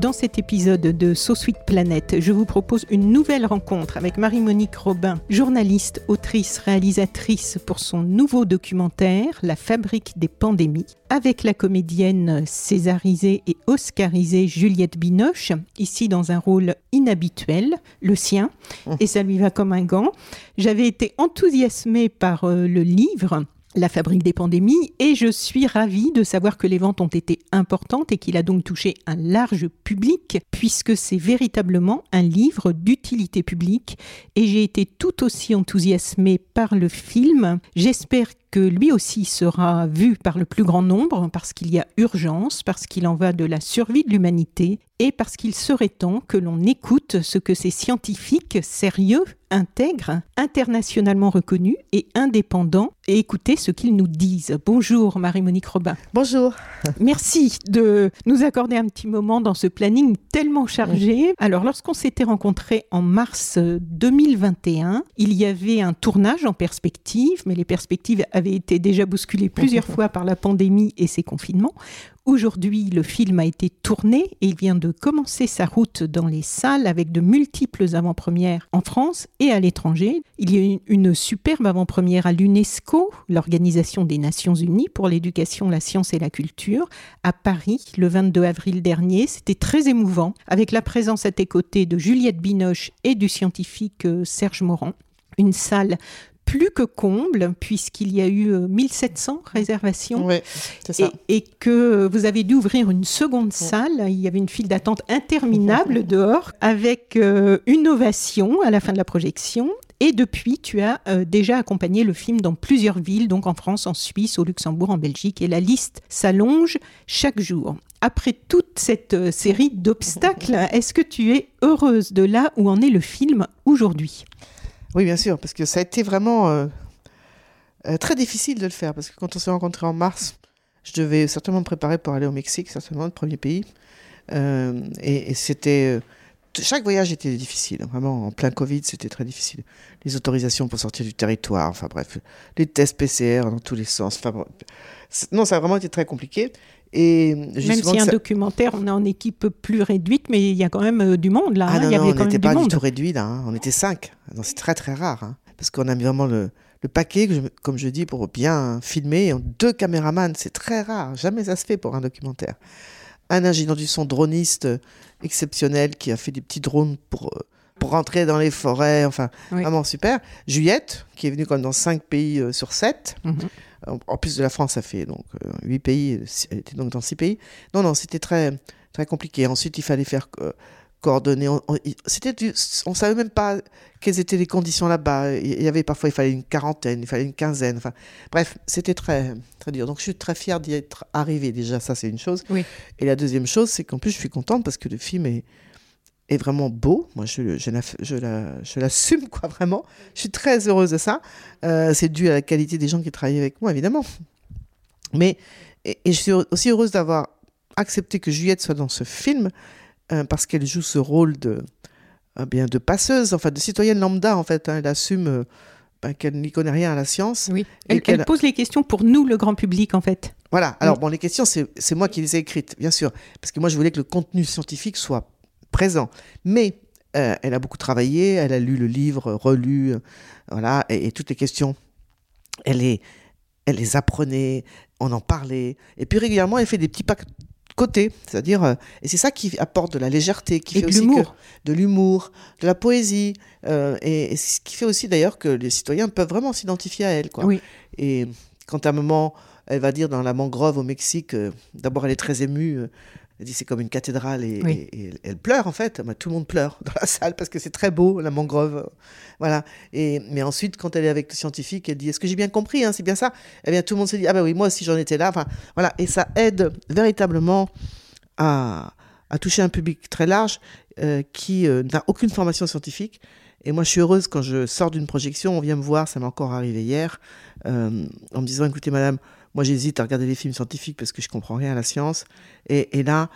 Dans cet épisode de So Sweet Planet, je vous propose une nouvelle rencontre avec Marie-Monique Robin, journaliste, autrice, réalisatrice pour son nouveau documentaire La fabrique des pandémies, avec la comédienne césarisée et oscarisée Juliette Binoche, ici dans un rôle inhabituel, le sien, et ça lui va comme un gant. J'avais été enthousiasmée par euh, le livre la fabrique des pandémies et je suis ravie de savoir que les ventes ont été importantes et qu'il a donc touché un large public puisque c'est véritablement un livre d'utilité publique et j'ai été tout aussi enthousiasmée par le film. J'espère que lui aussi sera vu par le plus grand nombre parce qu'il y a urgence, parce qu'il en va de la survie de l'humanité et parce qu'il serait temps que l'on écoute ce que ces scientifiques sérieux, intègres, internationalement reconnus et indépendants et écouter ce qu'ils nous disent. Bonjour Marie-Monique Robin. Bonjour. Merci de nous accorder un petit moment dans ce planning tellement chargé. Alors lorsqu'on s'était rencontrés en mars 2021, il y avait un tournage en perspective, mais les perspectives avaient été déjà bousculées plusieurs fois par la pandémie et ses confinements. Aujourd'hui, le film a été tourné et il vient de commencer sa route dans les salles avec de multiples avant-premières en France et à l'étranger. Il y a une, une superbe avant-première à l'UNESCO, l'Organisation des Nations Unies pour l'éducation, la science et la culture, à Paris le 22 avril dernier. C'était très émouvant avec la présence à tes côtés de Juliette Binoche et du scientifique euh, Serge Morand une salle plus que comble, puisqu'il y a eu 1700 réservations. Oui, ça. Et, et, que vous avez dû ouvrir une seconde salle. Il y avait une file d'attente interminable dehors, avec euh, une ovation à la fin de la projection. Et depuis, tu as euh, déjà accompagné le film dans plusieurs villes, donc en France, en Suisse, au Luxembourg, en Belgique, et la liste s'allonge chaque jour. Après toute cette euh, série d'obstacles, est-ce que tu es heureuse de là où en est le film aujourd'hui? Oui, bien sûr, parce que ça a été vraiment euh, euh, très difficile de le faire, parce que quand on s'est rencontrés en mars, je devais certainement me préparer pour aller au Mexique, certainement le premier pays, euh, et, et c'était chaque voyage était difficile, vraiment en plein Covid, c'était très difficile. Les autorisations pour sortir du territoire, enfin bref, les tests PCR dans tous les sens. Enfin, non, ça a vraiment été très compliqué. Et même si un ça... documentaire, on est en équipe plus réduite, mais il y a quand même euh, du monde là. Ah hein, non, il y non, avait on n'était pas du tout réduit là, hein. on était cinq. C'est très très rare, hein. parce qu'on a mis vraiment le, le paquet, je, comme je dis, pour bien filmer. Deux caméramans, c'est très rare, jamais ça se fait pour un documentaire. Un ingénieur du son droniste exceptionnel qui a fait des petits drones pour, pour rentrer dans les forêts, enfin Oui. vraiment super. Juliette, qui est venue comme dans 5 pays euh, sur 7. Mhm. En, en plus de la France, ça fait donc euh, 8 pays, elle était donc dans 6 pays. Non, non, c'était très, très compliqué. Ensuite, il fallait faire coordonner. On, on, c'était du- on savait même pas quelles étaient les conditions là-bas. Il y avait parfois, il fallait une quarantaine, il fallait une quinzaine. Enfin, bref, c'était très, très dur. Donc, je suis très fière d'y être arrivée. Déjà, ça, c'est une chose. Oui. Et la deuxième chose, c'est qu'en plus, je suis contente parce que le film est, est vraiment beau. Moi, je, je, la- je, la- je l'assume, quoi, vraiment. Je suis très heureuse de ça. Euh, c'est dû à la qualité des gens qui travaillent avec moi, évidemment. Mais, et, et je suis aussi heureuse d'avoir accepté que Juliette soit dans ce film euh, parce qu'elle joue ce rôle de, euh, bien, de passeuse, enfin, de citoyenne lambda, en fait. hein. Elle assume euh, ben, qu'elle n'y connaît rien à la science. Oui. Et Elle, qu'elle- elle pose les questions pour nous, le grand public, en fait. Voilà. Alors, Oui. bon, les questions, c'est moi qui les ai écrites, bien sûr. Parce que moi, je voulais que le contenu scientifique soit présent. Mais euh, elle a beaucoup travaillé, elle a lu le livre, relu, voilà, et, et toutes les questions, elle les, elle les apprenait, on en parlait. Et puis, régulièrement, elle fait des petits pas de côté, c'est-à-dire, euh, et c'est ça qui apporte de la légèreté, qui Et fait de l'humour. de l'humour, de la poésie, euh, et, ce qui fait aussi d'ailleurs que les citoyens peuvent vraiment s'identifier à elle. Quoi. Oui. Et quand à un moment, elle va dire dans la mangrove au Mexique, euh, d'abord elle est très émue, elle dit c'est comme une cathédrale et, Oui. et- et elle pleure en fait. Tout le monde pleure dans la salle parce que c'est très beau la mangrove, voilà. Et mais ensuite quand elle est avec le scientifique, elle dit est-ce que j'ai bien compris, hein, c'est bien ça? Eh bien tout le monde se dit ah ben oui moi aussi j'en étais là. Enfin voilà et ça aide véritablement à, à toucher un public très large euh, qui euh, n'a aucune formation scientifique. Et moi, je suis heureuse quand je sors d'une projection, on vient me voir, ça m'est encore arrivé hier, euh, en me disant, écoutez, madame, moi j'hésite à regarder les films scientifiques parce que je comprends rien à la science. Et, et là,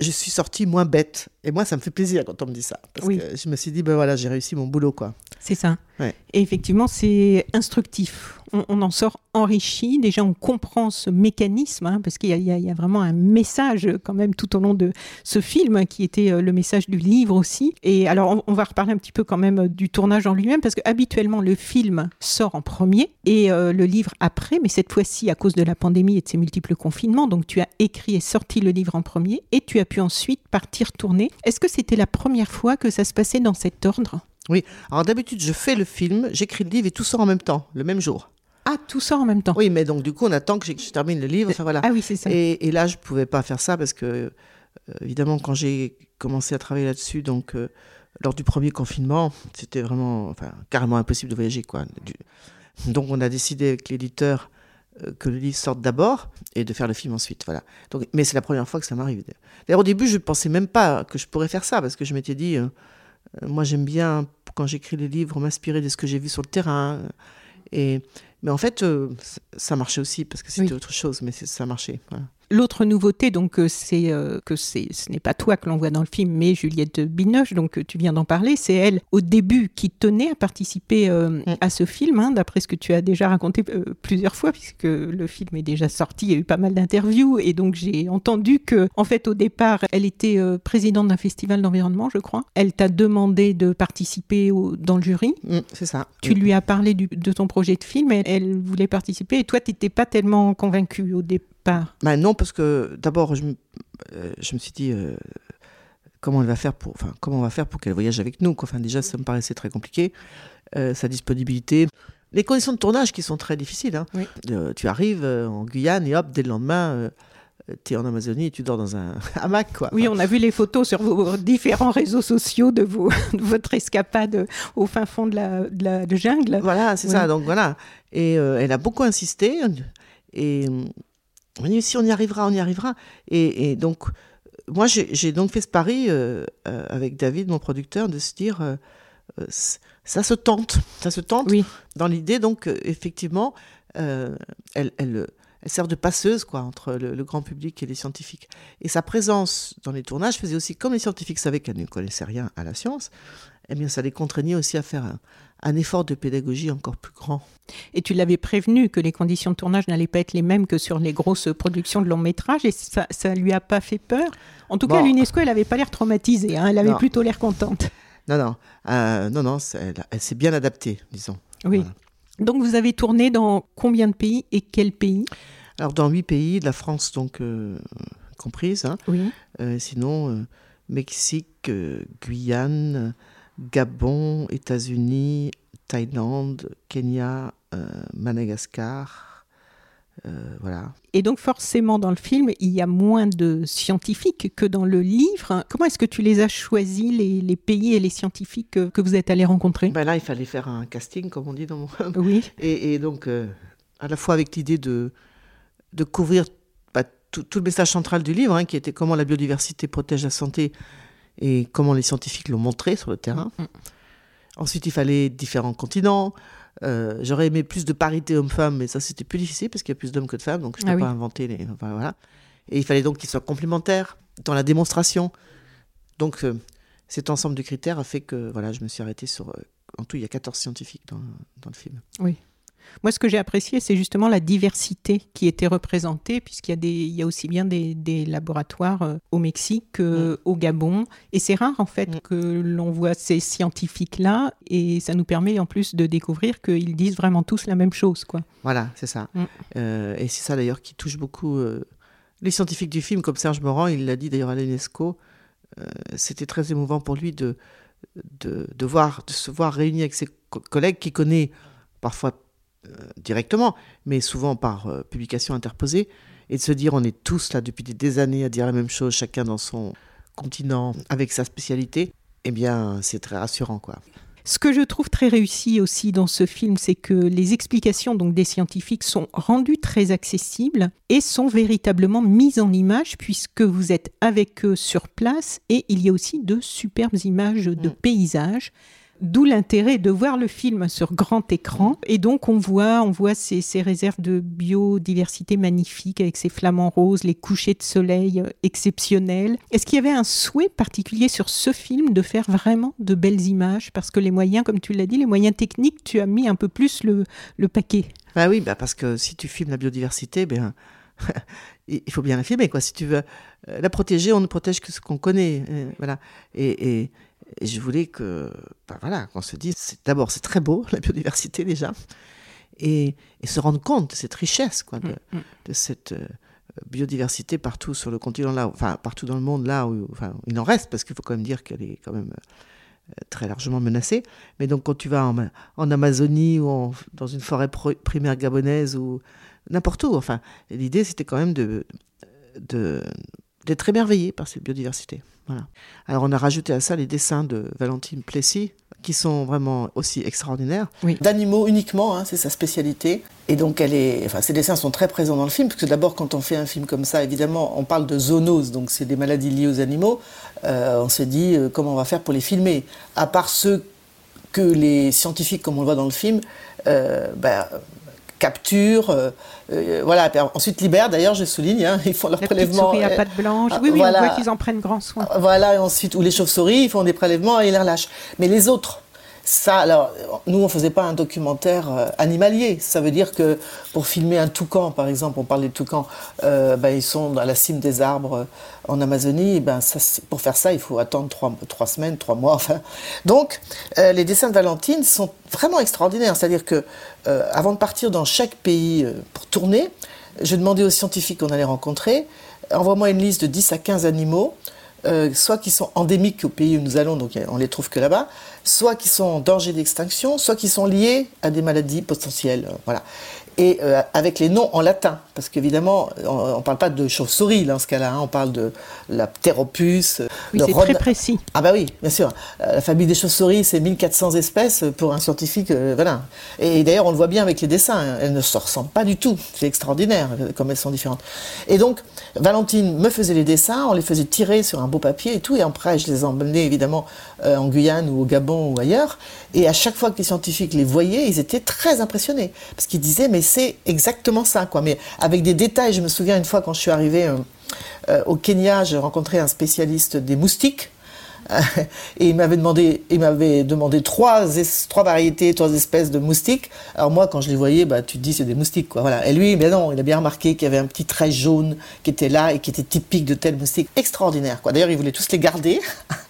je suis sortie moins bête. Et moi, ça me fait plaisir quand on me dit ça. Parce Oui. que je me suis dit, ben voilà, j'ai réussi mon boulot, quoi. C'est ça. Ouais. Et effectivement, c'est instructif. On, on en sort enrichi. Déjà, on comprend ce mécanisme, hein, parce qu'il y, a- y vraiment un message quand même tout au long de ce film, qui était euh, le message du livre aussi. Et alors, on, on va reparler un petit peu quand même du tournage en lui-même, parce que habituellement, le film sort en premier et euh, le livre après, mais cette fois-ci, à cause de la pandémie et de ses multiples confinements, donc tu as écrit et sorti le livre en premier, et tu as pu ensuite partir tourner. Est-ce que c'était la première fois que ça se passait dans cet ordre? Alors d'habitude, je fais le film, j'écris le livre et tout sort en même temps, le même jour. Ah, tout sort en même temps. Oui, mais donc du coup, on attend que que je termine le livre. Enfin voilà. Ah oui, c'est ça. Et, et là, je pouvais pas faire ça parce que, euh, évidemment, quand j'ai commencé à travailler là-dessus, donc euh, lors du premier confinement, c'était vraiment, enfin, carrément impossible de voyager, quoi. Du- Donc, on a décidé avec l'éditeur euh, que le livre sorte d'abord et de faire le film ensuite, voilà. Donc, mais c'est la première fois que ça m'arrive. D'ailleurs, au début, je pensais même pas que je pourrais faire ça parce que je m'étais dit, euh, euh, moi, j'aime bien quand j'écris les livres m'inspirer de ce que j'ai vu sur le terrain. Et mais en fait, euh, ça marchait aussi parce que c'était Oui. autre chose, mais ça marchait. Voilà. L'autre nouveauté, donc, euh, c'est euh, que c'est, ce n'est pas toi que l'on voit dans le film, mais Juliette Binoche, donc tu viens d'en parler. C'est elle, au début, qui tenait à participer euh, Mm. à ce film, hein, d'après ce que tu as déjà raconté euh, plusieurs fois, puisque le film est déjà sorti. Il y a eu pas mal d'interviews, et donc j'ai entendu que, en fait, au départ, elle était présidente d'un festival d'environnement, je crois. Elle t'a demandé de participer au- dans le jury. Mm, c'est ça. Tu lui as parlé du- de ton projet de film, et elle voulait participer, et toi, tu n'étais pas tellement convaincu au départ? Bah non, parce que d'abord, je, me- euh, je me suis dit euh, comment elle va faire pour, enfin, comment on va faire pour qu'elle voyage avec nous. quoi. Enfin, déjà, ça me paraissait très compliqué. Euh, sa disponibilité, les conditions de tournage qui sont très difficiles. hein. Oui. Euh, tu arrives en Guyane et hop, dès le lendemain, tu es en Amazonie et tu dors dans un hamac, quoi. Oui, on a vu les photos sur vos différents réseaux sociaux de, vos, de votre escapade au fin fond de la, de la de jungle. Voilà, c'est Oui. ça. Donc voilà. Et euh, elle a beaucoup insisté. Et on dit si on y arrivera, on y arrivera. Et, et donc, moi, j'ai donc fait ce pari euh, euh, avec David, mon producteur, de se dire ça se tente. Ça se tente Oui. dans l'idée, donc, effectivement, elle, elle, elle sert de passeuse quoi, entre le, le grand public et les scientifiques. Et sa présence dans les tournages faisait aussi, comme les scientifiques savaient qu'elle ne connaissait rien à la science, eh bien, ça les contraignait aussi à faire un, un effort de pédagogie encore plus grand. Et tu l'avais prévenu que les conditions de tournage n'allaient pas être les mêmes que sur les grosses productions de long métrage et ça, ça lui a pas fait peur? En tout cas, l'UNESCO, elle avait pas l'air traumatisée. hein, elle avait Non. plutôt l'air contente. Non, non, euh, non, non, elle, elle s'est bien adaptée, disons. Oui. Voilà. Donc, vous avez tourné dans combien de pays et quels pays? Alors, dans huit pays, la France donc euh, comprise, hein, Oui. euh, sinon euh, Mexique, Guyane, Gabon, États-Unis, Thaïlande, Kenya, Madagascar, voilà. Et donc, forcément, dans le film, il y a moins de scientifiques que dans le livre. Comment est-ce que tu les as choisis, les, les pays et les scientifiques que, que vous êtes allés rencontrer? Ben là, il fallait faire un casting, comme on dit dans mon... Oui. Et, et donc, euh, à la fois avec l'idée de, de couvrir bah, tout, tout le message central du livre, hein, qui était comment la biodiversité protège la santé et comment les scientifiques l'ont montré sur le terrain. Mm. Ensuite, il fallait différents continents. Euh, J'aurais aimé plus de parité homme-femme, mais ça, c'était plus difficile parce qu'il y a plus d'hommes que de femmes, donc je ne peux Ah oui. pas inventer les. enfin, voilà. Et il fallait donc qu'ils soient complémentaires dans la démonstration. Donc, euh, cet ensemble de critères a fait que voilà, je me suis arrêtée sur. euh, en tout, il y a 14 scientifiques dans, dans le film. Moi, ce que j'ai apprécié, c'est justement la diversité qui était représentée, puisqu'il y a, des, il y a aussi bien des, des laboratoires euh, au Mexique qu'au Gabon. Et c'est rare, en fait, Mm. que l'on voit ces scientifiques-là. Et ça nous permet, en plus, de découvrir qu'ils disent vraiment tous la même chose. Quoi. Voilà, c'est ça. Mm. Euh, et c'est ça d'ailleurs qui touche beaucoup euh, les scientifiques du film, comme Serge Morand, il l'a dit d'ailleurs à l'UNESCO. euh, C'était très émouvant pour lui de, de, de voir, de se voir réuni avec ses co- collègues qu'il connaît parfois directement, mais souvent par euh, publication interposée, et de se dire on est tous là depuis des, des années à dire la même chose, chacun dans son continent, avec sa spécialité. Eh bien, c'est très rassurant, quoi. Ce que je trouve très réussi aussi dans ce film, c'est que les explications donc des scientifiques sont rendues très accessibles et sont véritablement mises en image puisque vous êtes avec eux sur place et il y a aussi de superbes images de Mm. paysages D'où l'intérêt de voir le film sur grand écran. Et donc, on voit, on voit ces, réserves de biodiversité magnifiques avec ces flamants roses, les couchers de soleil euh, exceptionnels. Est-ce qu'il y avait un souhait particulier sur ce film de faire vraiment de belles images? Parce que les moyens, comme tu l'as dit, les moyens techniques, tu as mis un peu plus le, paquet. Bah oui, bah parce que si tu filmes la biodiversité, ben, il faut bien la filmer. Quoi. Si tu veux euh, la protéger, on ne protège que ce qu'on connaît. Euh, voilà. Et, je voulais que, ben voilà, qu'on se dise, d'abord, c'est très beau, la biodiversité déjà, et, et, se rendre compte de cette richesse, quoi, de, mm, mm. de cette euh, biodiversité partout sur le continent là, enfin partout dans le monde là où, enfin, il en reste, parce qu'il faut quand même dire qu'elle est quand même très largement menacée. Mais donc quand tu vas en, en Amazonie ou dans une forêt primaire gabonaise ou n'importe où, enfin, l'idée c'était quand même de, de d'être émerveillé par cette biodiversité. Voilà. Alors on a rajouté à ça les dessins de Valentine Plessis, qui sont vraiment aussi extraordinaires. Oui. D'animaux uniquement, hein, c'est sa spécialité. Et donc elle est, enfin, ces dessins sont très présents dans le film, parce que d'abord quand on fait un film comme ça, évidemment, on parle de zoonose, donc c'est des maladies liées aux animaux. Euh, on se dit euh, comment on va faire pour les filmer? À part ceux que les scientifiques, comme on le voit dans le film, euh, bah, capture, euh, euh, voilà. ensuite libère. D'ailleurs, je souligne, hein, ils font leur prélèvement. Les à pattes blanches. Oui, oui, voilà. on voit qu'ils en prennent grand soin. Voilà. Et ensuite, ou les chauves-souris, ils font des prélèvements et ils les relâchent. Mais les autres, ça, alors, nous, on faisait pas un documentaire euh, animalier. Ça veut dire que pour filmer un toucan, par exemple, on parle des toucans, euh, ben, ils sont dans la cime des arbres euh, en Amazonie. Ben, ça, pour faire ça, il faut attendre trois, trois semaines, trois mois. Enfin. Donc, les dessins de Valentine sont vraiment extraordinaires. C'est-à-dire que, avant de partir dans chaque pays pour tourner, je demandais aux scientifiques qu'on allait rencontrer, envoie-moi une liste de 10 à 15 animaux euh, soit qui sont endémiques au pays où nous allons, donc on les trouve que là-bas, soit qui sont en danger d'extinction, soit qui sont liés à des maladies potentielles. Voilà et euh, avec les noms en latin, parce qu'évidemment, on ne parle pas de chauve-souris dans ce cas-là, hein. on parle de la pteropus. Oui, c'est très précis. Ah bah oui, bien sûr. Euh, la famille des chauves-souris, c'est 1400 espèces pour un scientifique, euh, voilà. Et d'ailleurs, on le voit bien avec les dessins, hein. elles ne se ressemblent pas du tout. C'est extraordinaire comme elles sont différentes. Et donc, Valentine me faisait les dessins, on les faisait tirer sur un beau papier et tout, et après, je les emmenais évidemment en Guyane ou au Gabon ou ailleurs. Et à chaque fois que les scientifiques les voyaient, ils étaient très impressionnés, parce qu'ils disaient, mais c'est exactement ça, quoi. Mais avec des détails, je me souviens une fois quand je suis arrivée euh, euh, au Kenya, j'ai rencontré un spécialiste des moustiques. et il m'avait demandé, il m'avait demandé trois, trois variétés, trois espèces de moustiques. Alors moi, quand je les voyais, bah, tu te dis c'est des moustiques, quoi. Voilà. Et lui, mais non, il a bien remarqué qu'il y avait un petit trait jaune qui était là et qui était typique de tel moustique. Extraordinaire, quoi. D'ailleurs, il voulait tous les garder.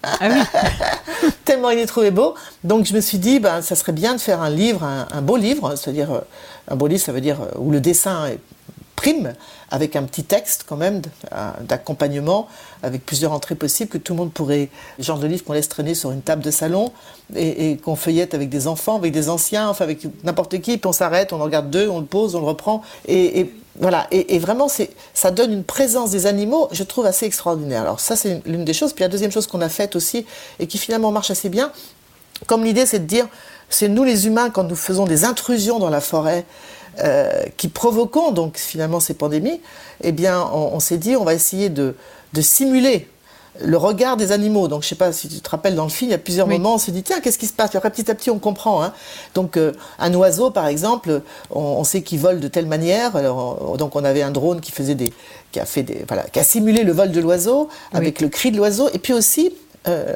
Ah oui. Tellement il les trouvait beaux. Donc je me suis dit, ben, ça serait bien de faire un livre, un, un beau livre, c'est-à-dire euh, un beau livre, ça veut dire euh, où le dessin est prime, avec un petit texte quand même d'accompagnement, avec plusieurs entrées possibles, que tout le monde pourrait, genre de livre qu'on laisse traîner sur une table de salon et, qu'on feuillette avec des enfants, avec des anciens, enfin avec n'importe qui, puis on s'arrête, on en regarde deux, on le pose, on le reprend, et, voilà, et, vraiment, ça donne une présence des animaux, je trouve, assez extraordinaire. Alors ça, c'est l'une des choses. Puis la deuxième chose qu'on a faite aussi, et qui finalement marche assez bien, comme l'idée, c'est de dire, c'est nous les humains, quand nous faisons des intrusions dans la forêt, euh, qui provoquons donc finalement ces pandémies, eh bien, on, s'est dit, on va essayer de, simuler le regard des animaux. Donc, je ne sais pas si tu te rappelles dans le film, il y a plusieurs moments, on se dit, tiens, qu'est-ce qui se passe? Puis après, petit à petit, on comprend. Hein. Donc, euh, un oiseau, par exemple, on, sait qu'il vole de telle manière. Alors, donc, on avait un drone qui faisait des, qui a fait des, voilà, qui a simulé le vol de l'oiseau avec le cri de l'oiseau, et puis aussi euh,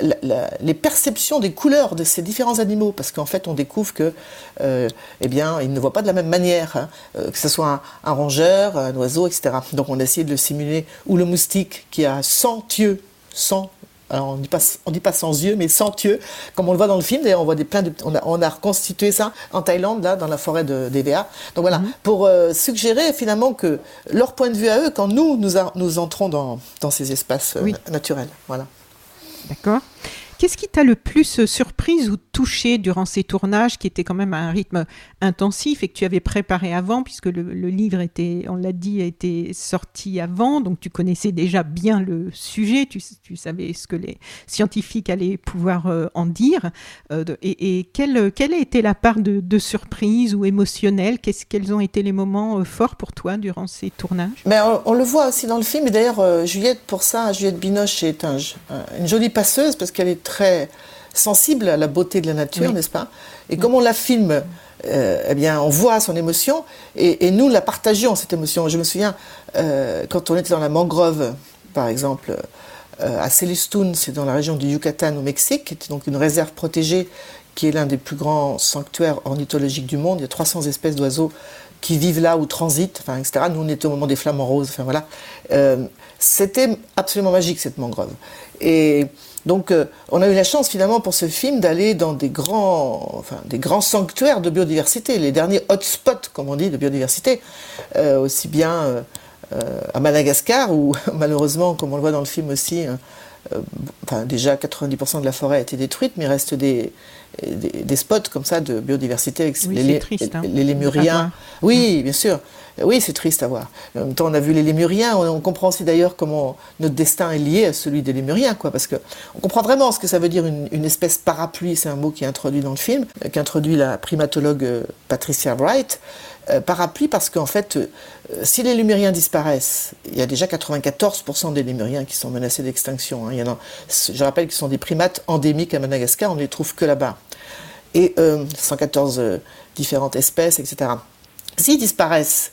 les perceptions des couleurs de ces différents animaux, parce qu'en fait, on découvre que, euh, eh bien, ils ne voient pas de la même manière, hein. euh, que ce soit un, rongeur, un oiseau, etc. Donc, on a essayé de le simuler, ou le moustique qui a 100 yeux, 100 alors on ne dit pas, on dit pas sans yeux, mais sans yeux, comme on le voit dans le film. D'ailleurs, on voit des plein de, on a, on a, reconstitué ça en Thaïlande, là, dans la forêt de d'EVA. Donc voilà, mhm. pour euh, suggérer finalement que leur point de vue à eux, quand nous nous, nous entrons dans, dans ces espaces naturels, voilà. D'accord? Qu'est-ce qui t'a le plus surprise ou touché durant ces tournages qui étaient quand même à un rythme intensif et que tu avais préparé avant puisque le, livre était, on l'a dit, été sorti avant, donc tu connaissais déjà bien le sujet, tu, savais ce que les scientifiques allaient pouvoir euh, en dire. Euh, et, quelle, quelle, a été la part de, surprise ou émotionnelle? Quels ont été les moments euh, forts pour toi durant ces tournages? Mais on, le voit aussi dans le film, et d'ailleurs Juliette, pour ça, Juliette Binoche est une jolie passeuse parce qu'elle est très sensible à la beauté de la nature, n'est-ce pas? Et comme on la filme, euh, eh bien, on voit son émotion et, nous la partageons, cette émotion. Je me souviens, euh, quand on était dans la mangrove, par exemple, euh, à Celestun, c'est dans la région du Yucatan au Mexique, qui était donc une réserve protégée qui est l'un des plus grands sanctuaires ornithologiques du monde. Il y a 300 espèces d'oiseaux qui vivent là ou transitent, enfin, etc. Nous, on était au moment des flamants roses, enfin voilà. C'était absolument magique, cette mangrove. Et donc, euh, on a eu la chance finalement pour ce film d'aller dans des grands, enfin, des grands sanctuaires de biodiversité, les derniers hotspots, comme on dit, de biodiversité, euh, aussi bien euh, à Madagascar, où malheureusement, comme on le voit dans le film aussi, enfin, déjà 90% de la forêt a été détruite, mais il reste des, des, spots comme ça de biodiversité avec les, triste, hein. les, lémuriens. Oui, bien sûr. Oui, c'est triste à voir. En même temps, on a vu les lémuriens. On, comprend aussi d'ailleurs comment notre destin est lié à celui des lémuriens, quoi, parce que on comprend vraiment ce que ça veut dire une, espèce parapluie. C'est un mot qui est introduit dans le film, euh, qu'introduit la primatologue euh, Patricia Wright. Euh, parapluie parce qu'en fait, si les lémuriens disparaissent, il y a déjà 94% des lémuriens qui sont menacés d'extinction. Hein. je rappelle qu'ils sont des primates endémiques à Madagascar, on ne les trouve que là-bas. Et 114 différentes espèces, etc. S'ils disparaissent,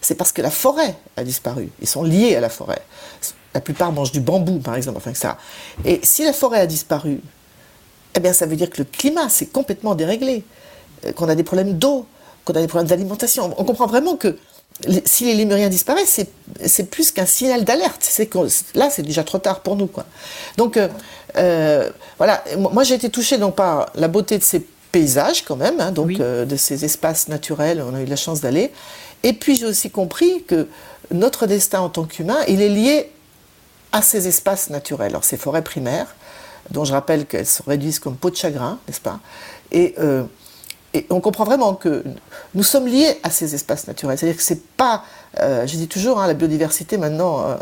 c'est parce que la forêt a disparu. Ils sont liés à la forêt. La plupart mangent du bambou, par exemple, enfin ça. Et si la forêt a disparu, eh bien, ça veut dire que le climat s'est complètement déréglé, euh, qu'on a des problèmes d'eau, qu'on a des problèmes d'alimentation. On comprend vraiment que si les lémuriens disparaissent, c'est plus qu'un signal d'alerte. Là, c'est déjà trop tard pour nous. Quoi. Donc, euh, euh, voilà, moi j'ai été touchée donc, par la beauté de ces paysages quand même, hein, donc de ces espaces naturels, on a eu la chance d'aller, et puis j'ai aussi compris que notre destin en tant qu'humain, il est lié à ces espaces naturels, alors ces forêts primaires, dont je rappelle qu'elles se réduisent comme peau de chagrin, n'est-ce pas? Euh, et, on comprend vraiment que nous sommes liés à ces espaces naturels. C'est-à-dire que c'est pas, euh, je dis toujours, hein, la biodiversité maintenant, euh,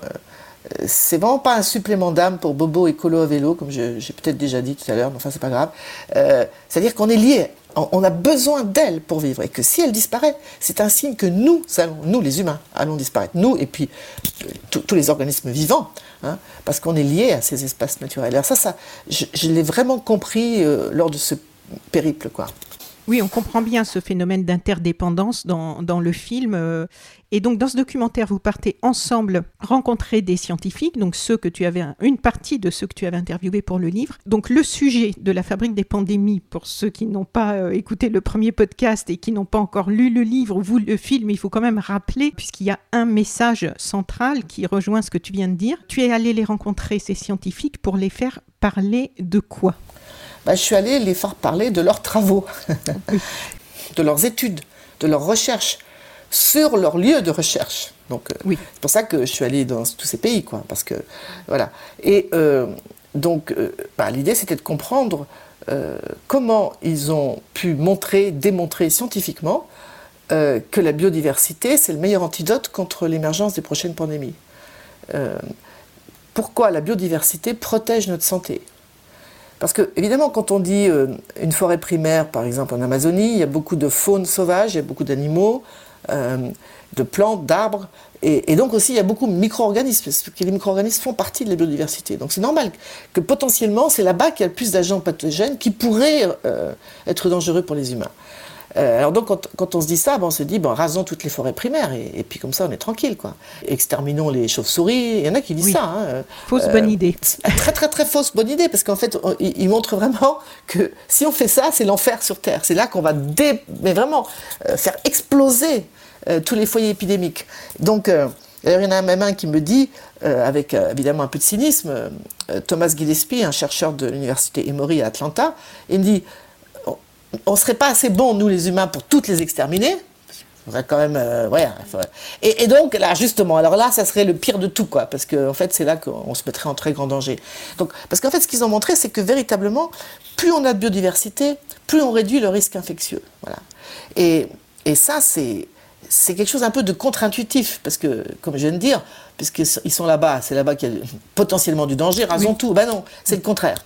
c'est vraiment pas un supplément d'âme pour Bobo et Colo à vélo, comme j'ai peut-être déjà dit tout à l'heure, mais enfin c'est pas grave. C'est-à-dire qu'on est lié on a besoin d'elle pour vivre et que si elle disparaît, c'est un signe que nous, nous les humains, allons disparaître. Nous et puis tous les organismes vivants, hein, parce qu'on est liés à ces espaces naturels. Alors ça, ça je, l'ai vraiment compris euh, lors de ce périple, quoi. Oui, on comprend bien ce phénomène d'interdépendance dans, dans, le film. Euh, et donc, dans ce documentaire, vous partez ensemble rencontrer des scientifiques, donc ceux que tu avais, une partie de ceux que tu avais interviewés pour le livre. Donc, le sujet de la fabrique des pandémies, pour ceux qui n'ont pas euh, écouté le premier podcast et qui n'ont pas encore lu le livre ou le film, il faut quand même rappeler, puisqu'il y a un message central qui rejoint ce que tu viens de dire. Tu es allé les rencontrer, ces scientifiques, pour les faire parler de quoi? Bah, je suis allée les faire parler de leurs travaux, de leurs études, de leurs recherches sur leur lieu de recherche. Donc, euh, oui. c'est pour ça que je suis allée dans tous ces pays, quoi, parce que voilà. Et euh, donc, euh, bah, l'idée, c'était de comprendre comment ils ont pu montrer, démontrer scientifiquement que la biodiversité, c'est le meilleur antidote contre l'émergence des prochaines pandémies. pourquoi la biodiversité protège notre santé? Parce que, évidemment, quand on dit euh, une forêt primaire, par exemple en Amazonie, il y a beaucoup de faune sauvage, il y a beaucoup d'animaux, euh, de plantes, d'arbres, et, donc aussi il y a beaucoup de micro-organismes, parce que les micro-organismes font partie de la biodiversité. Donc c'est normal que potentiellement c'est là-bas qu'il y a le plus d'agents pathogènes qui pourraient euh, être dangereux pour les humains. Euh, alors donc, quand, on se dit ça, on se dit, bon, rasons toutes les forêts primaires, et, puis comme ça, on est tranquille, quoi. Exterminons les chauves-souris, il y en a qui disent ça. Hein, euh, fausse bonne euh, idée. Très, très, très fausse bonne idée, parce qu'en fait, il, montre vraiment que si on fait ça, c'est l'enfer sur Terre. C'est là qu'on va, mais vraiment, faire exploser tous les foyers épidémiques. Donc, il y en a même un qui me dit, avec évidemment un peu de cynisme, Thomas Gillespie, un chercheur de l'université Emory à Atlanta, il me dit on serait pas assez bons, nous les humains, pour toutes les exterminer. quand même, euh, et, donc là, justement, alors là, ça serait le pire de tout, quoi, parce qu'en en fait, c'est là qu'on se mettrait en très grand danger. Donc, parce qu'en fait, ce qu'ils ont montré, c'est que véritablement, plus on a de biodiversité, plus on réduit le risque infectieux. Voilà. Et, et ça, c'est c'est quelque chose un peu de contre-intuitif, parce que, comme je viens de dire, puisqu'ils sont là-bas, c'est là-bas qu'il y a potentiellement du danger, rasons tout. Ben non, c'est le contraire.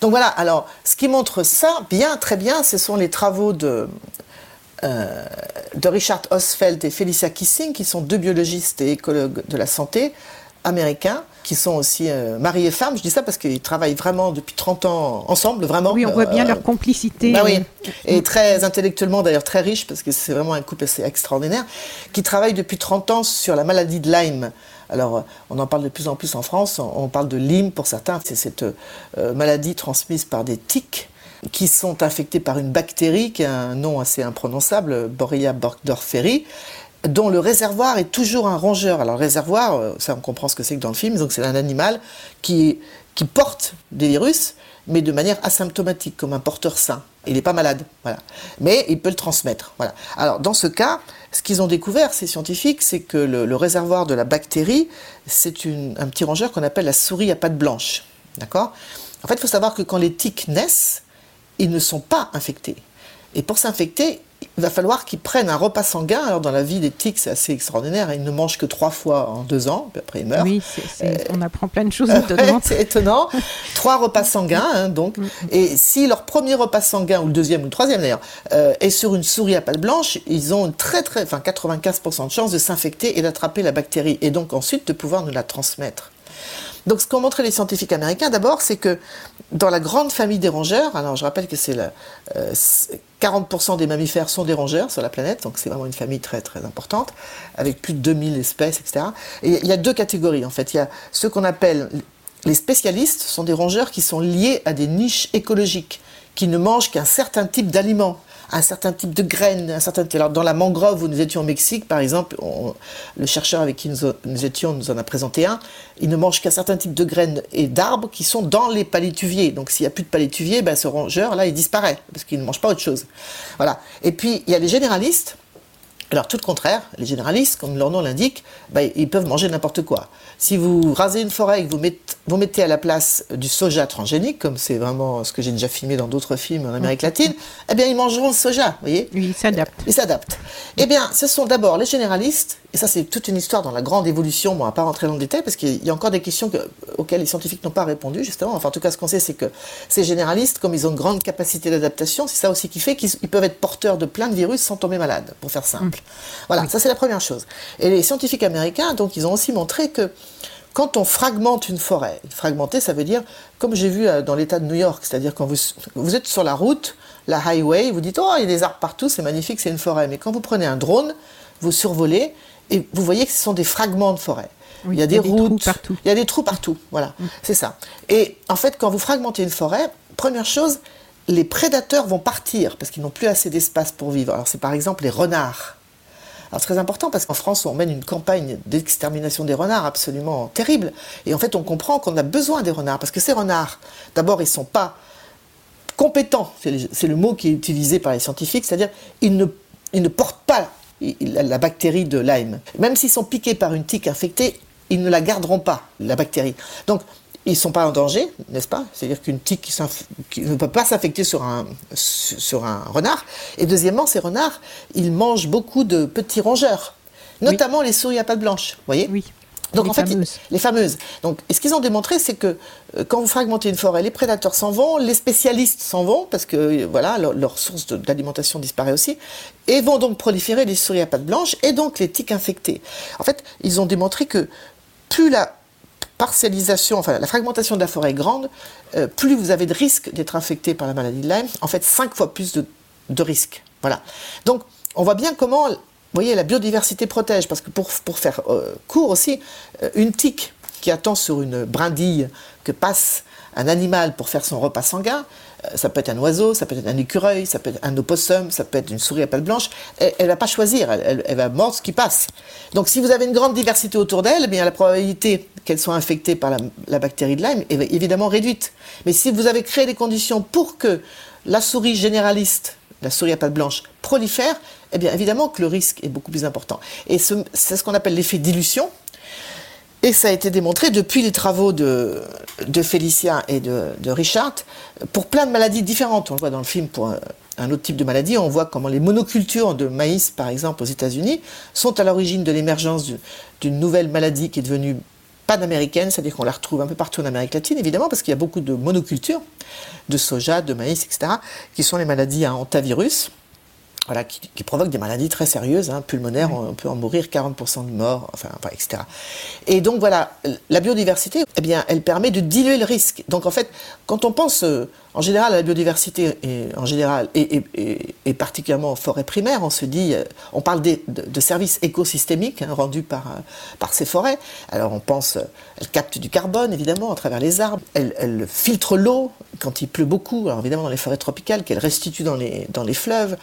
Donc voilà, alors, ce qui montre ça, bien, très bien, ce sont les travaux de, euh, de Richard Osfeld et Felicia Kissing, qui sont deux biologistes et écologues de la santé, américains qui sont aussi euh, mari et femme. Je dis ça parce qu'ils travaillent vraiment depuis 30 ans ensemble, vraiment. Oui, on voit bien Euh, leur complicité. bah oui, et très intellectuellement d'ailleurs très riche parce que c'est vraiment un couple assez extraordinaire qui travaille depuis 30 ans sur la maladie de Lyme. Alors, on en parle de plus en plus en France, on, on parle de Lyme pour certains, c'est cette euh, maladie transmise par des tiques qui sont infectés par une bactérie qui a un nom assez imprononçable, Borrelia burgdorferi, dont le réservoir est toujours un rongeur. Alors, le réservoir, euh, ça on comprend ce que c'est que dans le film, donc c'est un animal qui, porte des virus, mais de manière asymptomatique, comme un porteur sain. Il n'est pas malade, voilà. Mais il peut le transmettre, voilà. Alors, dans ce cas, ce qu'ils ont découvert, ces scientifiques, c'est que le, le réservoir de la bactérie, c'est un petit rongeur qu'on appelle la souris à pattes blanches, d'accord? En fait, il faut savoir que quand les tiques naissent, ils ne sont pas infectés. Et pour s'infecter, il va falloir qu'ils prennent un repas sanguin. Alors, dans la vie des tiques, c'est assez extraordinaire. Ils ne mangent que trois fois en deux ans, puis après ils meurent. Oui, c'est- c'est- on apprend plein de choses Ouais, étonnantes. c'est étonnant. Trois repas sanguins, hein, donc. Et si leur premier repas sanguin, ou le deuxième, ou le troisième d'ailleurs, euh, est sur une souris à pattes blanches, ils ont une très, très, enfin 95% de chance de s'infecter et d'attraper la bactérie, et donc ensuite de pouvoir nous la transmettre. Donc, ce qu'ont montré les scientifiques américains, d'abord, c'est que dans la grande famille des rongeurs, alors je rappelle que c'est la, euh, c'est- 40% des mammifères sont des rongeurs sur la planète, donc c'est vraiment une famille très très importante, avec plus de 2000 espèces, etc. Et il y a deux catégories en fait. Il y a ceux qu'on appelle les spécialistes, sont des rongeurs qui sont liés à des niches écologiques, qui ne mangent qu'un certain type d'aliments un certain type de graines, un certain alors dans la mangrove où nous étions au Mexique par exemple, le chercheur avec qui nous, étions nous en a présenté un, il ne mange qu'un certain type de graines et d'arbres qui sont dans les palétuviers. Donc s'il n'y a plus de palétuviers, ben, ce rongeur là il disparaît parce qu'il ne mange pas autre chose. Voilà. Et puis il y a les généralistes. Alors tout le contraire, les généralistes, comme leur nom l'indique, ben, ils peuvent manger n'importe quoi. Si vous rasez une forêt et que vous mettez, vous mettez à la place du soja transgénique, comme c'est vraiment ce que j'ai déjà filmé dans d'autres films en Amérique latine, eh bien ils mangeront le soja, vous voyez? Oui, ils s'adaptent. ils s'adaptent. Eh bien, ce sont d'abord les généralistes, et ça c'est toute une histoire dans la grande évolution, bon, on va pas rentrer dans le détail, parce qu'il y a encore des questions que- auxquelles les scientifiques n'ont pas répondu, justement. Enfin, en tout cas, ce qu'on sait, c'est que ces généralistes, comme ils ont une grande capacité d'adaptation, c'est ça aussi qui fait qu'ils ils peuvent être porteurs de plein de virus sans tomber malades, pour faire simple. Voilà, ça c'est la première chose. Et les scientifiques américains, donc, ils ont aussi montré que quand on fragmente une forêt, fragmenter, ça veut dire, comme j'ai vu euh, dans l'État de New York, c'est-à-dire quand vous, vous êtes sur la route, la highway, vous dites, oh, il y a des arbres partout, c'est magnifique, c'est une forêt. Mais quand vous prenez un drone, vous survolez et vous voyez que ce sont des fragments de forêt. Oui, il y a des trous routes, partout. il y a des trous partout. Voilà, c'est ça. Et en fait, quand vous fragmentez une forêt, première chose, les prédateurs vont partir parce qu'ils n'ont plus assez d'espace pour vivre. Alors c'est par exemple les renards. Alors c'est très important parce qu'en France, on mène une campagne d'extermination des renards absolument terrible. Et en fait, on comprend qu'on a besoin des renards parce que ces renards, d'abord, ils sont pas compétents. C'est le, c'est le mot qui est utilisé par les scientifiques, c'est-à-dire ils ne, ils ne portent pas la, bactérie de Lyme. Même s'ils sont piqués par une tique infectée, ils ne la garderont pas, la bactérie. Donc, ils ne sont pas en danger, n'est-ce pas? C'est-à-dire qu'une tique qui, ne peut pas s'infecter sur un, sur un renard. Et deuxièmement, ces renards, ils mangent beaucoup de petits rongeurs, notamment les souris à pattes blanches, vous voyez? Oui. Donc Les en fait, fameuses. les fameuses. Donc, et ce qu'ils ont démontré, c'est que euh, quand vous fragmentez une forêt, les prédateurs s'en vont, les spécialistes s'en vont parce que euh, voilà leur, leur source d'alimentation disparaît aussi, et vont donc proliférer les souris à pattes blanches et donc les tiques infectées. En fait, ils ont démontré que plus la parcellisation, enfin la fragmentation de la forêt est grande, euh, plus vous avez de risques d'être infecté par la maladie de Lyme. En fait, cinq fois plus de, de risques. Voilà. Donc, on voit bien comment, vous voyez, la biodiversité protège. Parce que pour, pour faire euh, court aussi, euh, une tique qui attend sur une brindille que passe un animal pour faire son repas sanguin, euh, ça peut être un oiseau, ça peut être un écureuil, ça peut être un opossum, ça peut être une souris à pattes blanches, elle, elle va pas choisir, elle, elle- elle va mordre ce qui passe. Donc si vous avez une grande diversité autour d'elle, eh bien la probabilité qu'elle soit infectée par la, la bactérie de Lyme est évidemment réduite. Mais si vous avez créé les conditions pour que la souris généraliste, la souris à pattes blanches, prolifère, eh bien évidemment que le risque est beaucoup plus important. Et ce- c'est ce qu'on appelle l'effet dilution. Et ça a été démontré depuis les travaux de, de Félicia et de, Richard pour plein de maladies différentes. On le voit dans le film pour un, autre type de maladie. On voit comment les monocultures de maïs, par exemple, aux États-Unis, sont à l'origine de l'émergence du- d'une nouvelle maladie qui est devenue panaméricaine, c'est-à-dire qu'on la retrouve un peu partout en Amérique latine, évidemment, parce qu'il y a beaucoup de monocultures, de soja, de maïs, etc., qui sont les maladies à hantavirus. Voilà, qui, qui provoquent des maladies très sérieuses, hein, pulmonaires, on, peut en mourir 40% de morts, enfin, enfin, etc. Et donc voilà, la biodiversité, eh bien, elle permet de diluer le risque. Donc en fait, quand on pense euh, en général à la biodiversité et en général et, et, et, particulièrement aux forêts primaires, on se dit, euh, on parle de, de, services écosystémiques hein, rendus par, euh, par ces forêts. Alors on pense, elles captent du carbone évidemment à travers les arbres, elles, elles filtrent l'eau quand il pleut beaucoup, alors évidemment dans les forêts tropicales, qu'elles restituent dans les, dans les fleuves.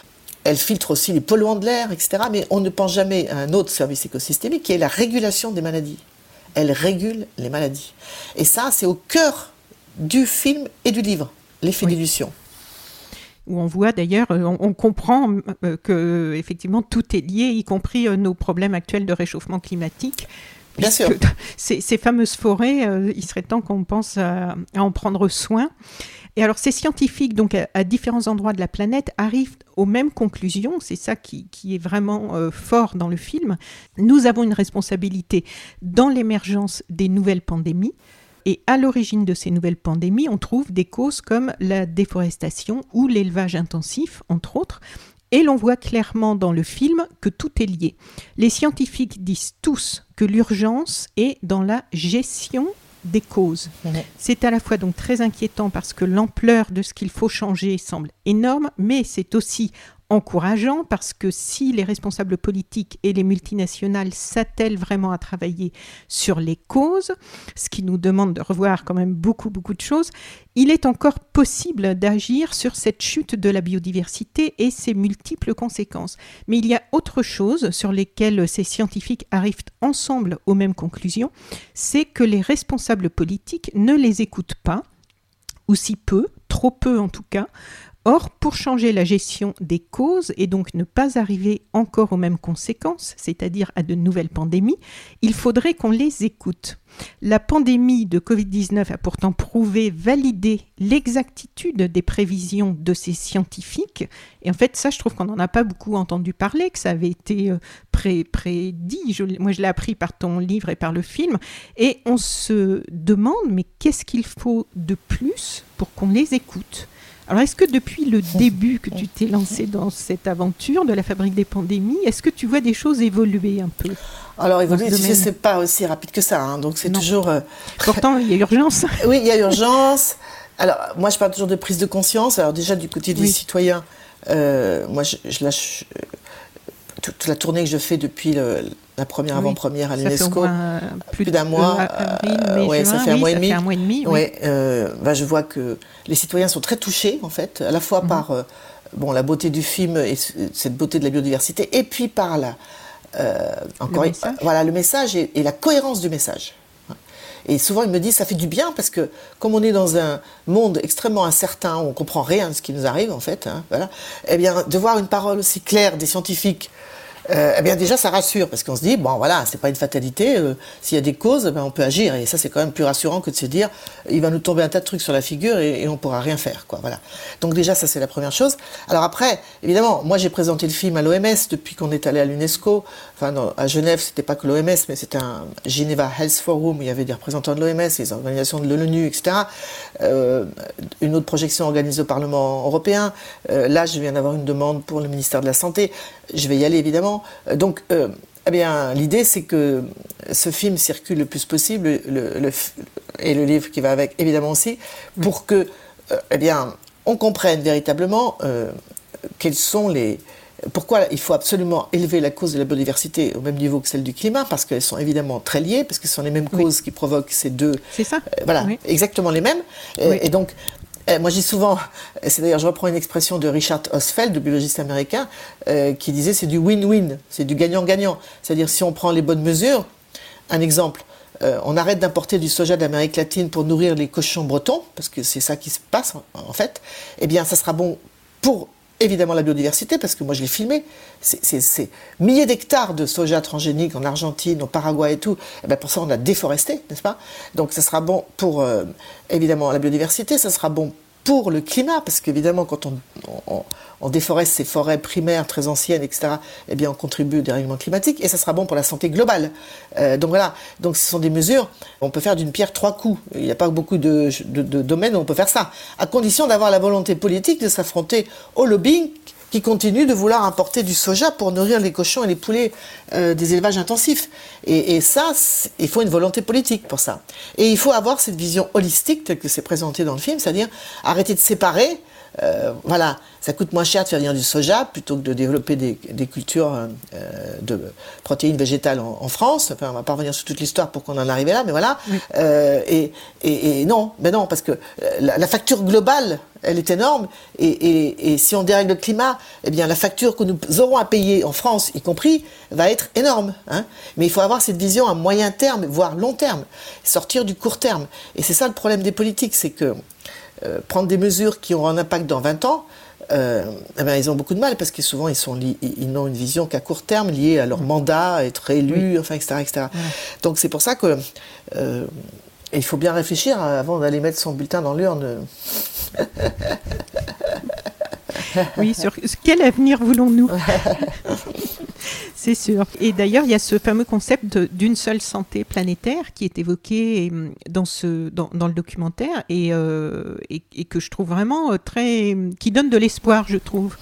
Elle filtre aussi les polluants de l'air, etc. Mais on ne pense jamais à un autre service écosystémique qui est la régulation des maladies. Elle régule les maladies. Et ça, c'est au cœur du film et du livre, l'effet oui. d'illusion où on voit d'ailleurs, on, on, comprend euh, que effectivement tout est lié, y compris euh, nos problèmes actuels de réchauffement climatique. Bien sûr. Ces, ces, fameuses forêts, euh, il serait temps qu'on pense à, à, en prendre soin. Et alors, ces scientifiques, donc à, différents endroits de la planète, arrivent aux mêmes conclusions. C'est ça qui, qui, est vraiment euh, fort dans le film. Nous avons une responsabilité dans l'émergence des nouvelles pandémies. Et à l'origine de ces nouvelles pandémies, on trouve des causes comme la déforestation ou l'élevage intensif, entre autres. Et l'on voit clairement dans le film que tout est lié. Les scientifiques disent tous que l'urgence est dans la gestion des causes. Mmh. C'est à la fois donc très inquiétant parce que l'ampleur de ce qu'il faut changer semble énorme, mais c'est aussi encourageant parce que si les responsables politiques et les multinationales s'attellent vraiment à travailler sur les causes, ce qui nous demande de revoir quand même beaucoup beaucoup de choses, il est encore possible d'agir sur cette chute de la biodiversité et ses multiples conséquences. Mais il y a autre chose sur lesquelles ces scientifiques arrivent ensemble aux mêmes conclusions, c'est que les responsables politiques ne les écoutent pas, ou si peu, trop peu en tout cas, Or, pour changer la gestion des causes et donc ne pas arriver encore aux mêmes conséquences, c'est-à-dire à de nouvelles pandémies, il faudrait qu'on les écoute. La pandémie de Covid-19 a pourtant prouvé, validé l'exactitude des prévisions de ces scientifiques. Et en fait, ça, je trouve qu'on n'en a pas beaucoup entendu parler, que ça avait été euh, pré prédit. Moi, je l'ai appris par ton livre et par le film. Et on se demande, mais qu'est-ce qu'il faut de plus pour qu'on les écoute? Alors, est-ce que depuis le début que tu t'es lancé dans cette aventure de la fabrique des pandémies, est-ce que tu vois des choses évoluer un peu alors, évoluer, tu sais, c'est pas aussi rapide que ça. Hein, donc, c'est toujours. Euh... Pourtant, il y a urgence. oui, il y a urgence. Alors, moi, je parle toujours de prise de conscience. Alors, déjà, du côté des oui. citoyens, euh, moi, je, je lâche toute la tournée que je fais depuis le, la première oui. avant-première à l'UNESCO, plus, plus d'un mois, avril, euh, ouais, juin, ça fait un oui, mois et demi. Un mois et demi oui. ouais, euh, bah, je vois que les citoyens sont très touchés en fait, à la fois -hmm. par euh, bon la beauté du film et cette beauté de la biodiversité, et puis par la encore le message. voilà le message et, et la cohérence du message. Et souvent, il me dit, ça fait du bien parce que comme on est dans un monde extrêmement incertain, on comprend rien de ce qui nous arrive, en fait, hein, voilà, eh bien, de voir une parole aussi claire des scientifiques euh, eh bien déjà ça rassure parce qu'on se dit bon voilà c'est pas une fatalité euh, s'il y a des causes ben, on peut agir et ça c'est quand même plus rassurant que de se dire il va nous tomber un tas de trucs sur la figure et, et on pourra rien faire quoi voilà. Donc déjà ça c'est la première chose. Alors après évidemment moi j'ai présenté le film à l'OMS depuis qu'on est allé à l'UNESCO enfin non, à Genève c'était pas que l'OMS mais c'était un Geneva Health Forum où il y avait des représentants de l'OMS les organisations de l'ONU etc euh, une autre projection organisée au Parlement européen. Euh, là je viens d'avoir une demande pour le ministère de la Santé. Je vais y aller évidemment. Donc, euh, eh bien, l'idée, c'est que ce film circule le plus possible, le, le, et le livre qui va avec, évidemment aussi, pour que, eh bien, on comprenne véritablement quels sont les, pourquoi il faut absolument élever la cause de la biodiversité au même niveau que celle du climat? Parce qu'elles sont évidemment très liées, parce que ce sont les mêmes oui. causes qui provoquent ces deux. C'est ça. Euh, voilà, oui. exactement les mêmes. Oui. Et, donc, euh, moi, je dis souvent, c'est d'ailleurs, je reprends une expression de Richard Osfeld, le biologiste américain, euh, qui disait c'est du win-win, c'est du gagnant-gagnant. C'est-à-dire, si on prend les bonnes mesures, un exemple, euh, on arrête d'importer du soja d'Amérique latine pour nourrir les cochons bretons, parce que c'est ça qui se passe en, en fait, eh bien, ça sera bon pour évidemment la biodiversité, parce que moi je l'ai filmé, c'est milliers d'hectares de soja transgénique en Argentine, au Paraguay et tout, et bien pour ça on a déforesté, n'est-ce pas? Donc ça sera bon pour euh, évidemment la biodiversité, ça sera bon pour le climat, parce qu'évidemment, quand on, déforeste ces forêts primaires très anciennes, etc., eh bien, on contribue au dérèglement climatique, et ça sera bon pour la santé globale. Euh, donc voilà, donc ce sont des mesures, on peut faire d'une pierre trois coups. Il n'y a pas beaucoup de, de, de, domaines où on peut faire ça, à condition d'avoir la volonté politique de s'affronter au lobbying qui continuent de vouloir importer du soja pour nourrir les cochons et les poulets euh, des élevages intensifs. Et, ça, il faut une volonté politique pour ça. Et il faut avoir cette vision holistique telle que c'est présenté dans le film, c'est-à-dire arrêter de séparer euh, voilà, ça coûte moins cher de faire venir du soja plutôt que de développer des, cultures euh, de protéines végétales en, France. Enfin, on va pas revenir sur toute l'histoire pour qu'on en arrive là, mais voilà. Euh, et, non, mais non, parce que la, facture globale, elle est énorme. Et, si on dérègle le climat, eh bien, la facture que nous aurons à payer en France, y compris, va être énorme. Hein. Mais il faut avoir cette vision à moyen terme, voire long terme, sortir du court terme. Et c'est ça le problème des politiques, c'est que prendre des mesures qui auront un impact dans 20 ans, euh, eh ben, ils ont beaucoup de mal parce que souvent ils, sont ils n'ont une vision qu'à court terme liée à leur mandat, à être élu, enfin, etc. etc. Donc c'est pour ça que euh, il faut bien réfléchir avant d'aller mettre son bulletin dans l'urne. oui, sur quel avenir voulons-nous? C'est sûr. Et d'ailleurs, il y a ce fameux concept d'une seule santé planétaire qui est évoqué euh, dans, ce, dans, dans le documentaire et, euh, et, que je trouve vraiment euh, très. qui donne de l'espoir, je trouve.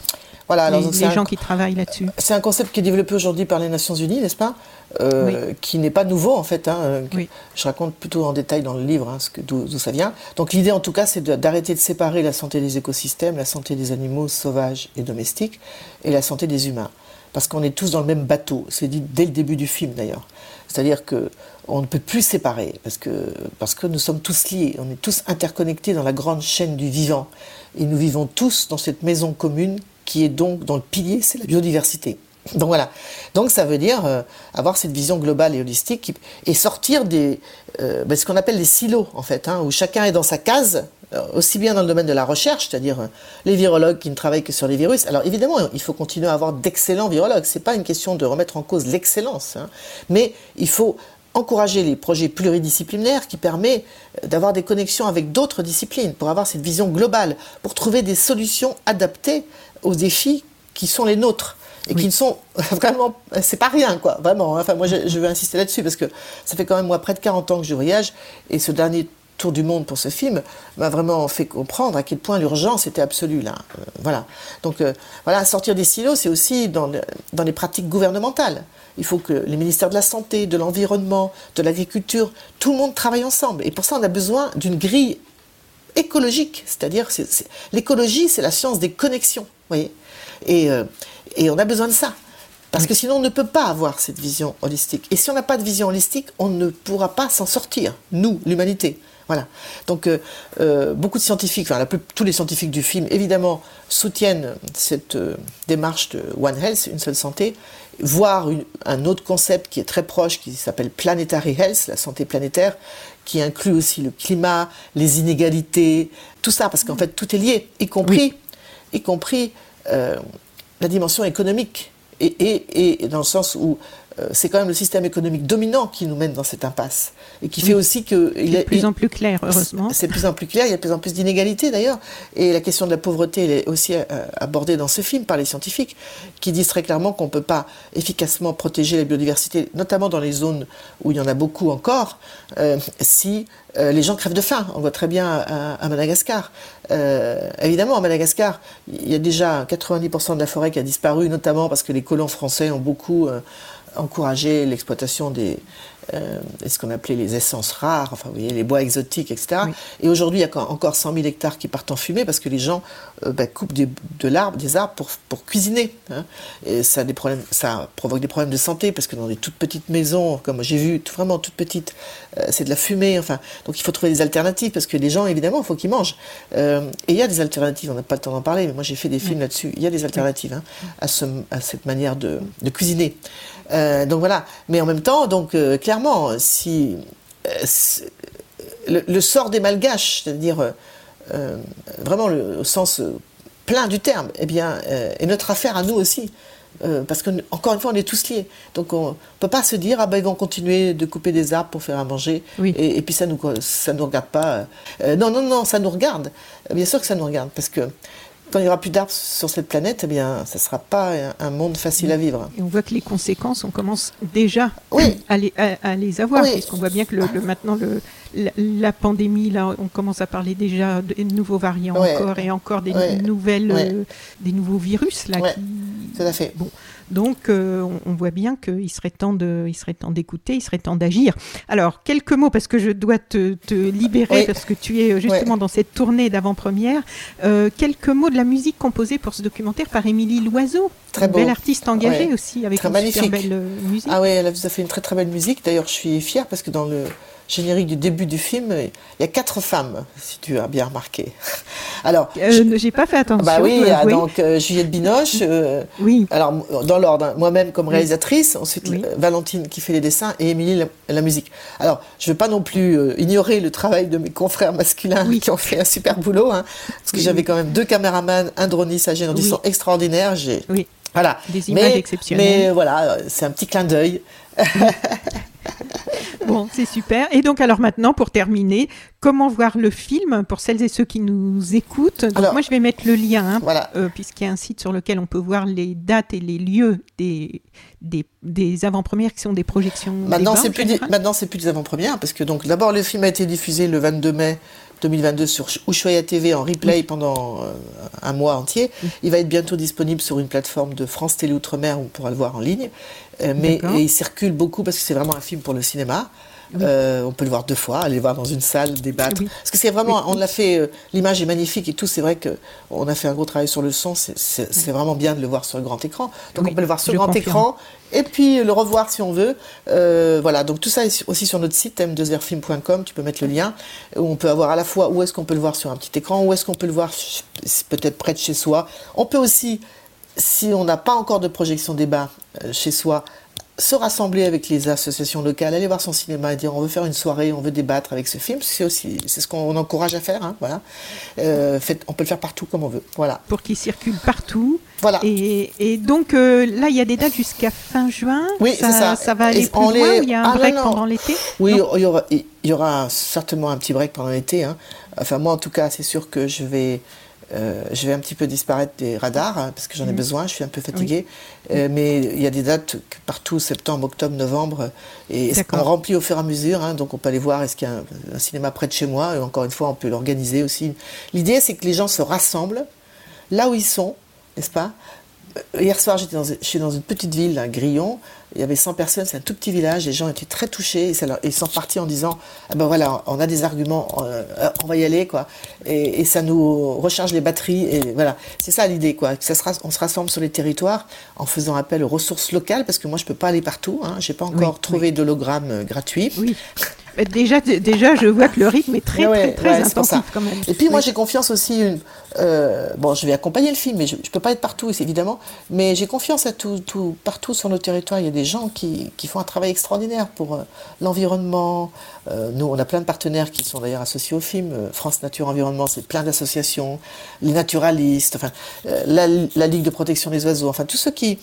Voilà, alors les, gens qui travaillent là-dessus. C'est un concept qui est développé aujourd'hui par les Nations Unies, n'est-ce pas? Qui n'est pas nouveau en fait. Hein, Je raconte plutôt en détail dans le livre hein, d'où ça vient. Donc l'idée en tout cas, c'est d'arrêter de séparer la santé des écosystèmes, la santé des animaux sauvages et domestiques, et la santé des humains parce qu'on est tous dans le même bateau. C'est dit dès le début du film d'ailleurs. C'est-à-dire que on ne peut plus séparer parce que, parce que nous sommes tous liés, on est tous interconnectés dans la grande chaîne du vivant. Et nous vivons tous dans cette maison commune qui est donc dans le pilier, c'est la biodiversité. Donc voilà. Donc ça veut dire euh, avoir cette vision globale et holistique et sortir des euh, ben, ce qu'on appelle les silos en fait, hein, où chacun est dans sa case euh, aussi bien dans le domaine de la recherche, c'est-à-dire les virologues qui ne travaillent que sur les virus. Alors évidemment, il faut continuer à avoir d'excellents virologues. C'est pas une question de remettre en cause l'excellence, hein. mais il faut encourager les projets pluridisciplinaires qui euh, d'avoir des connexions avec d'autres disciplines pour avoir cette vision globale, pour trouver des solutions adaptées aux défis qui sont les nôtres et qui ne sont vraiment, c'est pas rien quoi, vraiment. Hein. Enfin moi je, je veux insister là-dessus parce que ça fait quand même moi près de 40 ans que je voyage et ce dernier tour du monde pour ce film m'a vraiment fait comprendre à quel point l'urgence était absolue là. Euh, voilà. Donc euh, voilà, sortir des silos, c'est aussi dans, dans les pratiques gouvernementales. Il faut que les ministères de la santé, de l'environnement, de l'agriculture, tout le monde travaille ensemble. Et pour ça, on a besoin d'une grille écologique, c'est-à-dire l'écologie, c'est la science des connexions, voyez. Et, euh, et on a besoin de ça. Parce que sinon, on ne peut pas avoir cette vision holistique. Et si on n'a pas de vision holistique, on ne pourra pas s'en sortir, nous, l'humanité. Voilà. Donc, euh, euh, beaucoup de scientifiques, enfin, tous les scientifiques du film, évidemment, soutiennent cette euh, démarche de One Health, une seule santé, voire un autre concept qui est très proche, qui s'appelle Planetary Health, la santé planétaire, qui inclut aussi le climat, les inégalités, tout ça, parce qu'en fait, tout est lié, y compris, y compris la dimension économique. et, dans le sens où euh, c'est quand même le système économique dominant qui nous mène dans cette impasse et qui fait aussi que il est de plus en plus clair heureusement. C'est de plus en plus clair, il y a de plus en plus d'inégalités d'ailleurs et la question de la pauvreté elle est aussi euh, abordée dans ce film par les scientifiques qui disent très clairement qu'on ne peut pas efficacement protéger la biodiversité, notamment dans les zones où il y en a beaucoup encore, euh, si les gens crèvent de faim. On voit très bien à, Madagascar. évidemment, à Madagascar, il y a déjà 90% de la forêt qui a disparu, notamment parce que les colons français ont beaucoup encourager l'exploitation des euh, ce qu'on appelait les essences rares, enfin vous voyez les bois exotiques, etc. Et aujourd'hui il y a encore 100 000 hectares qui partent en fumée parce que les gens euh, bah, coupent des, de l'arbre, des arbres pour, pour cuisiner. Hein. Et ça, a des problèmes, ça provoque des problèmes de santé parce que dans des toutes petites maisons, comme j'ai vu, vraiment toutes petites, euh, c'est de la fumée. Enfin, donc il faut trouver des alternatives parce que les gens évidemment il faut qu'ils mangent. et il y a des alternatives. On n'a pas le temps d'en parler, mais moi j'ai fait des films là-dessus. Il y a des alternatives hein, à, ce, à cette manière de, de cuisiner. Euh, donc voilà. Mais en même temps, donc euh, clairement, si euh, le, sort des Malgaches, c'est-à-dire vraiment le, au sens plein du terme, eh bien, est notre affaire à nous aussi. parce que encore une fois, on est tous liés. Donc on ne peut pas se dire ah ben ils vont continuer de couper des arbres pour faire à manger et, puis ça nous ça nous regarde pas. non non non, ça nous regarde. Bien sûr que ça nous regarde parce que quand il n'y aura plus d'arbres sur cette planète, eh bien, ça ne sera pas un monde facile à vivre. Et on voit que les conséquences, on commence déjà Oui. à, les, à- à les avoir, Oui. puisqu'on voit bien que le, le- maintenant, le, la, la pandémie, là, on commence à parler déjà de nouveaux variants encore et encore des nouvelles, euh, des nouveaux virus là. Qui- Tout à fait. Donc, euh, on, on voit bien qu'il serait temps de, il serait temps d'écouter, il serait temps d'agir. Alors, quelques mots parce que je dois te, te libérer Oui. parce que tu es euh, justement dans cette tournée d'avant-première. Euh, quelques mots de la musique composée pour ce documentaire par Émilie Loiseau, Très beau. belle artiste engagée aussi avec Très une magnifique. super belle euh, musique. Ah oui, elle vous a fait une très très belle musique. D'ailleurs, je suis fière parce que dans le générique du début du film, il y a quatre femmes, si tu as bien remarqué. Alors, Euh, je- J'ai pas fait attention. bah oui, a avouer. donc euh, Juliette Binoche. euh, Oui, alors, dans l'ordre, hein, moi-même comme Oui. réalisatrice, ensuite Oui. euh, Valentine qui fait les dessins et Émilie la, la musique. Alors, je ne veux pas non plus euh, ignorer le travail de mes confrères masculins Oui. qui ont fait un super boulot, hein, parce que Oui, j'avais oui. quand même deux caméramans, un droniste, Oui. son extraordinaire. J'ai oui, voilà. des images Mais, exceptionnelles. mais voilà, euh, c'est un petit clin d'œil. Bon, c'est super. Et donc, alors maintenant, pour terminer, comment voir le film pour celles et ceux qui nous écoutent? Donc, Alors- moi, je vais mettre le lien, hein, Voilà. euh, puisqu'il y a un site sur lequel on peut voir les dates et les lieux des, des, des avant-premières qui sont des projections. Maintenant, c'est plus, des- maintenant, plus des avant-premières, parce que donc d'abord le film a été diffusé le 22 mai 2022 sur Ushuaïa TV en replay pendant euh, un mois entier. Il va être bientôt disponible sur une plateforme de France Télé Outre-mer où on pourra le voir en ligne. Euh, mais il circule beaucoup parce que c'est vraiment un film pour le cinéma. Euh, on peut le voir deux fois, aller le voir dans une salle, débattre. Oui. Parce que c'est vraiment, on l'a fait, euh, l'image est magnifique et tout. C'est vrai que on a fait un gros travail sur le son. C'est- vraiment bien de le voir sur le grand écran. Donc on peut le voir sur le grand confirme. écran et puis le revoir si on veut. Euh, voilà, donc tout ça est aussi sur notre site m2rfilm.com, tu peux mettre le lien, où on peut avoir à la fois où est-ce qu'on peut le voir sur un petit écran, où est-ce qu'on peut le voir peut-être près de chez soi. On peut aussi, si on n'a pas encore de projection débat chez soi, se rassembler avec les associations locales, aller voir son cinéma et dire on veut faire une soirée, on veut débattre avec ce film. C'est aussi c'est ce qu'on encourage à faire. hein, voilà. Euh, on peut le faire partout comme on veut. Voilà. Pour qu'il circule partout. Voilà. Et, et donc, euh, là, il y a des dates jusqu'à fin juin. Oui, c'est ça. Ça va aller Et plus loin les- ou il y a un Ah, break non. pendant l'été? Oui, il y aura, il y aura certainement un petit break pendant l'été. hein. Enfin, moi, en tout cas, c'est sûr que je vais, euh, je vais un petit peu disparaître des radars hein, parce que j'en ai Mhm. besoin. Je suis un peu fatiguée. Euh, mais il y a des dates partout, septembre, octobre, novembre, et on remplit au fur et à mesure. hein. donc, on peut aller voir est-ce qu'il y a un, un cinéma près de chez moi. Et encore une fois, on peut l'organiser aussi. L'idée, c'est que les gens se rassemblent là où ils sont, n'est-ce pas? Hier soir, j'étais dans, je suis dans une petite ville, à Grillon. Il y avait 100 personnes, c'est un tout petit village. Les gens étaient très touchés. Et ça leur- ils sont partis en disant ah ben voilà, on a des arguments, euh, on va y aller, quoi. Et, et ça nous recharge les batteries. Et voilà, c'est ça l'idée, quoi. Que ça on se rassemble sur les territoires en faisant appel aux ressources locales, parce que moi, je peux pas aller partout. Hein. J'ai pas encore Oui, trouvé d'hologramme euh, gratuit. Oui. Euh, Déjà, déjà, je vois que le rythme est très, Ouais, très, très ouais, intensif ça. quand même. Et puis moi j'ai confiance aussi, une, euh, bon je vais accompagner le film, mais je ne peux pas être partout évidemment, mais j'ai confiance à tout, tout, partout sur nos territoires, il y a des gens qui, font un travail extraordinaire pour euh, l'environnement. Euh, nous on a plein de partenaires qui sont d'ailleurs associés au film, France Nature Environnement c'est plein d'associations, les naturalistes, enfin la, Ligue de protection des oiseaux, enfin tous ceux qui,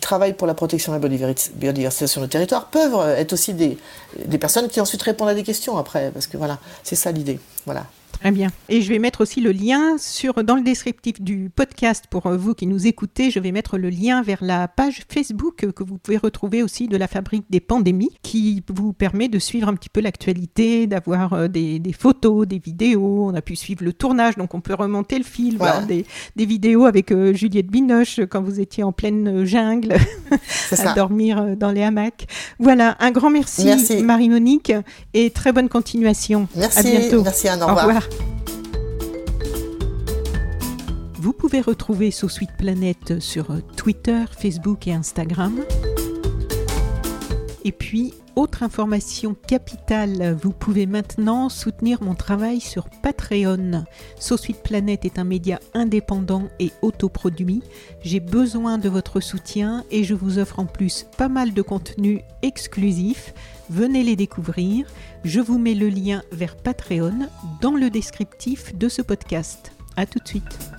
travaillent pour la protection de la biodiversité sur nos territoires peuvent être aussi des, des personnes qui ensuite répondent à des questions après, parce que voilà, c'est ça l'idée. Voilà. Très bien. Et je vais mettre aussi le lien sur, dans le descriptif du podcast pour euh, vous qui nous écoutez. Je vais mettre le lien vers la page Facebook que vous pouvez retrouver aussi de la Fabrique des Pandémies qui vous permet de suivre un petit peu l'actualité, d'avoir euh, des, des photos, des vidéos. On a pu suivre le tournage, donc on peut remonter le fil, voir des, des vidéos avec euh, Juliette Binoche quand vous étiez en pleine jungle à ça. dormir dans les hamacs. Voilà, un grand merci, Merci. Marie-Monique et très bonne continuation. Merci, À bientôt. merci Anne, au Au revoir. revoir. Vous pouvez retrouver Sous Suite Planète sur Twitter, Facebook et Instagram. Et puis, autre information capitale, vous pouvez maintenant soutenir mon travail sur Patreon. Sous Suite Planète est un média indépendant et autoproduit. J'ai besoin de votre soutien et je vous offre en plus pas mal de contenus exclusifs. Venez les découvrir. Je vous mets le lien vers Patreon dans le descriptif de ce podcast. À tout de suite.